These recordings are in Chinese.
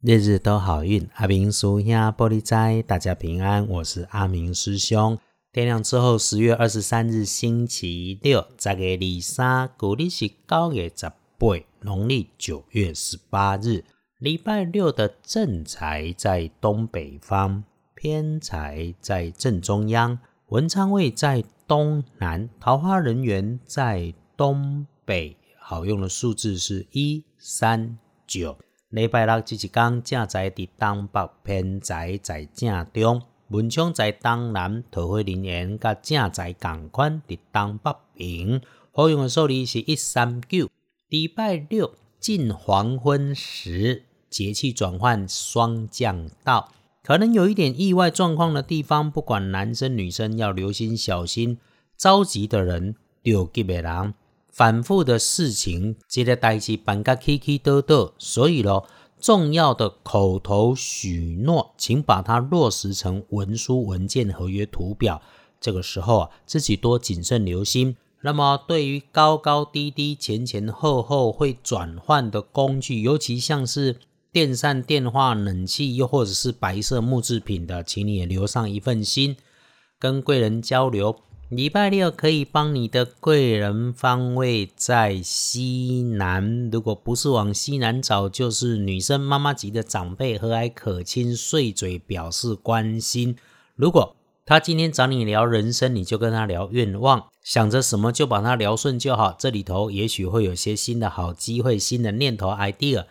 日日都好运，阿明叔兄玻璃斋，大家平安。我是阿明师兄。天亮之后，十月二十三日星期六，十月二三，古历是九月十八，农历九月十八日，礼拜六的正财在东北方，偏财在正中央，文昌位在东南，桃花人员在东北。好用的数字是一三九。礼拜六即一天，正在伫东北，偏在在正中，文昌在东南，桃花人缘甲正在共款伫东北平。好用的数字是一三九。礼拜六近黄昏时，节气转换，霜降到，可能有一点意外状况的地方，不管男生女生要留心小心。着急的人，着急的人。反复的事情，这个代志办个起起倒倒，所以咯，重要的口头许诺，请把它落实成文书、文件、合约、图表。这个时候啊，自己多谨慎留心。那么，对于高高低低、前前后后会转换的工具，尤其像是电扇、电话、冷气，又或者是白色木制品的，请你也留上一份心，跟贵人交流。礼拜六可以帮你的贵人方位在西南，如果不是往西南找，就是女生妈妈级的长辈和蔼可亲，碎嘴表示关心。如果他今天找你聊人生，你就跟他聊愿望，想着什么就把他聊顺就好。这里头也许会有些新的好机会、新的念头、idea。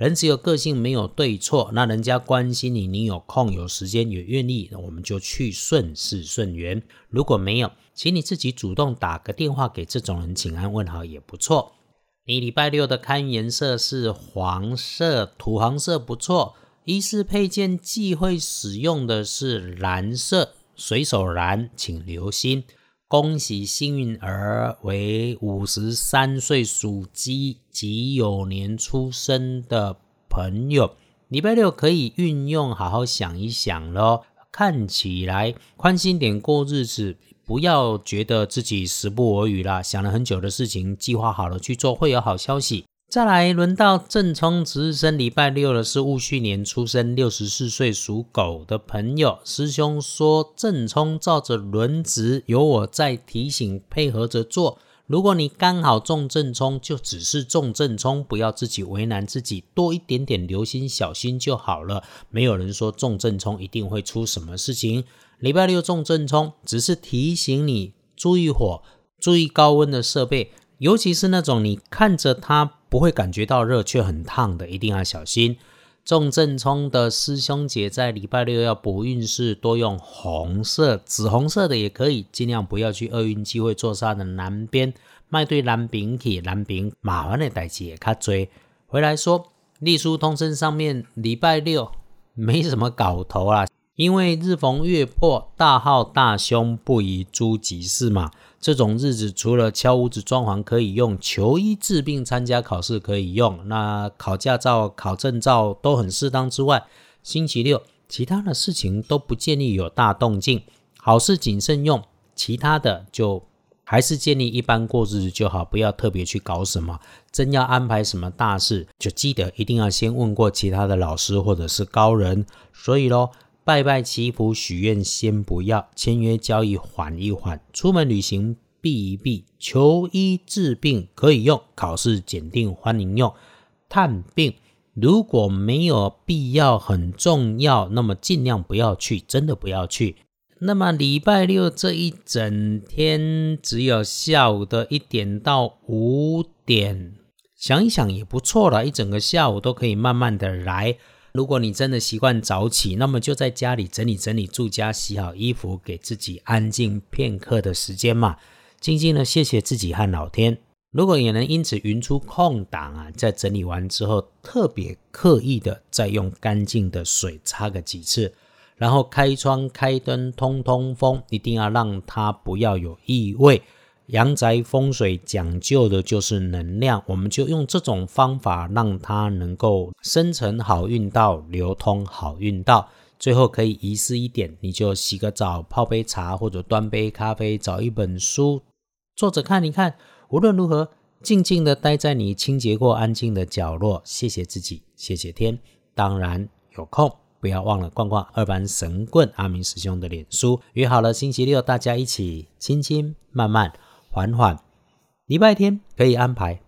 人只有个性，没有对错。那人家关心你，你有空、有时间、也愿意，那我们就去顺势顺缘。如果没有，请你自己主动打个电话给这种人请安问好也不错。你礼拜六的看颜色是黄色，土黄色不错。一是配件忌讳使用的是蓝色，水手蓝，请留心。恭喜幸运儿为五十三岁属鸡己酉年出生的朋友，礼拜六可以运用，好好想一想咯。看起来宽心点过日子，不要觉得自己时不我与啦。想了很久的事情，计划好了去做，会有好消息。再来轮到正冲值日生，礼拜六的是戊戌年出生，六十四岁属狗的朋友。师兄说正冲照着轮值，有我在提醒，配合着做。如果你刚好中正冲，就只是中正冲，不要自己为难自己，多一点点留心小心就好了。没有人说中正冲一定会出什么事情。礼拜六中正冲，只是提醒你注意火，注意高温的设备。尤其是那种你看着它不会感觉到热却很烫的，一定要小心。重正冲的师兄姐在礼拜六要补运势，多用红色、紫红色的也可以，尽量不要去厄运机会坐煞的南边。卖对蓝饼体、蓝饼麻烦的代志也卡追。回来说，隶书通身上面礼拜六没什么搞头啊，因为日逢月破，大号大凶，不宜诸吉事嘛。这种日子，除了敲屋子装潢可以用，求医治病、参加考试可以用，那考驾照、考证照都很适当之外，星期六其他的事情都不建议有大动静，好事谨慎用，其他的就还是建议一般过日子就好，不要特别去搞什么。真要安排什么大事，就记得一定要先问过其他的老师或者是高人。所以喽。拜拜祈福许愿先不要，签约交易缓一缓，出门旅行避一避，求医治病可以用，考试检定欢迎用，探病如果没有必要很重要，那么尽量不要去，真的不要去。那么礼拜六这一整天，只有下午的一点到五点，想一想也不错了，一整个下午都可以慢慢的来。如果你真的习惯早起，那么就在家里整理整理住家，洗好衣服，给自己安静片刻的时间嘛，静静的谢谢自己和老天。如果也能因此匀出空档啊，在整理完之后，特别刻意的再用干净的水擦个几次，然后开窗开灯通通风，一定要让它不要有异味。阳宅风水讲究的就是能量，我们就用这种方法让它能够生成好运道，流通好运道。最后可以仪式一点，你就洗个澡，泡杯茶或者端杯咖啡，找一本书坐着看一看。无论如何，静静的待在你清洁过、安静的角落，谢谢自己，谢谢天。当然有空不要忘了逛逛二班神棍阿明师兄的脸书。约好了星期六大家一起轻轻慢慢缓缓。礼拜天可以安排，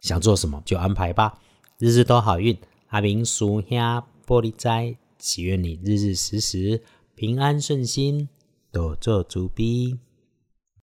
想做什么就安排吧。日日都好运，阿明叔兄玻璃斋，祈愿你日日时时平安顺心，多做主逼。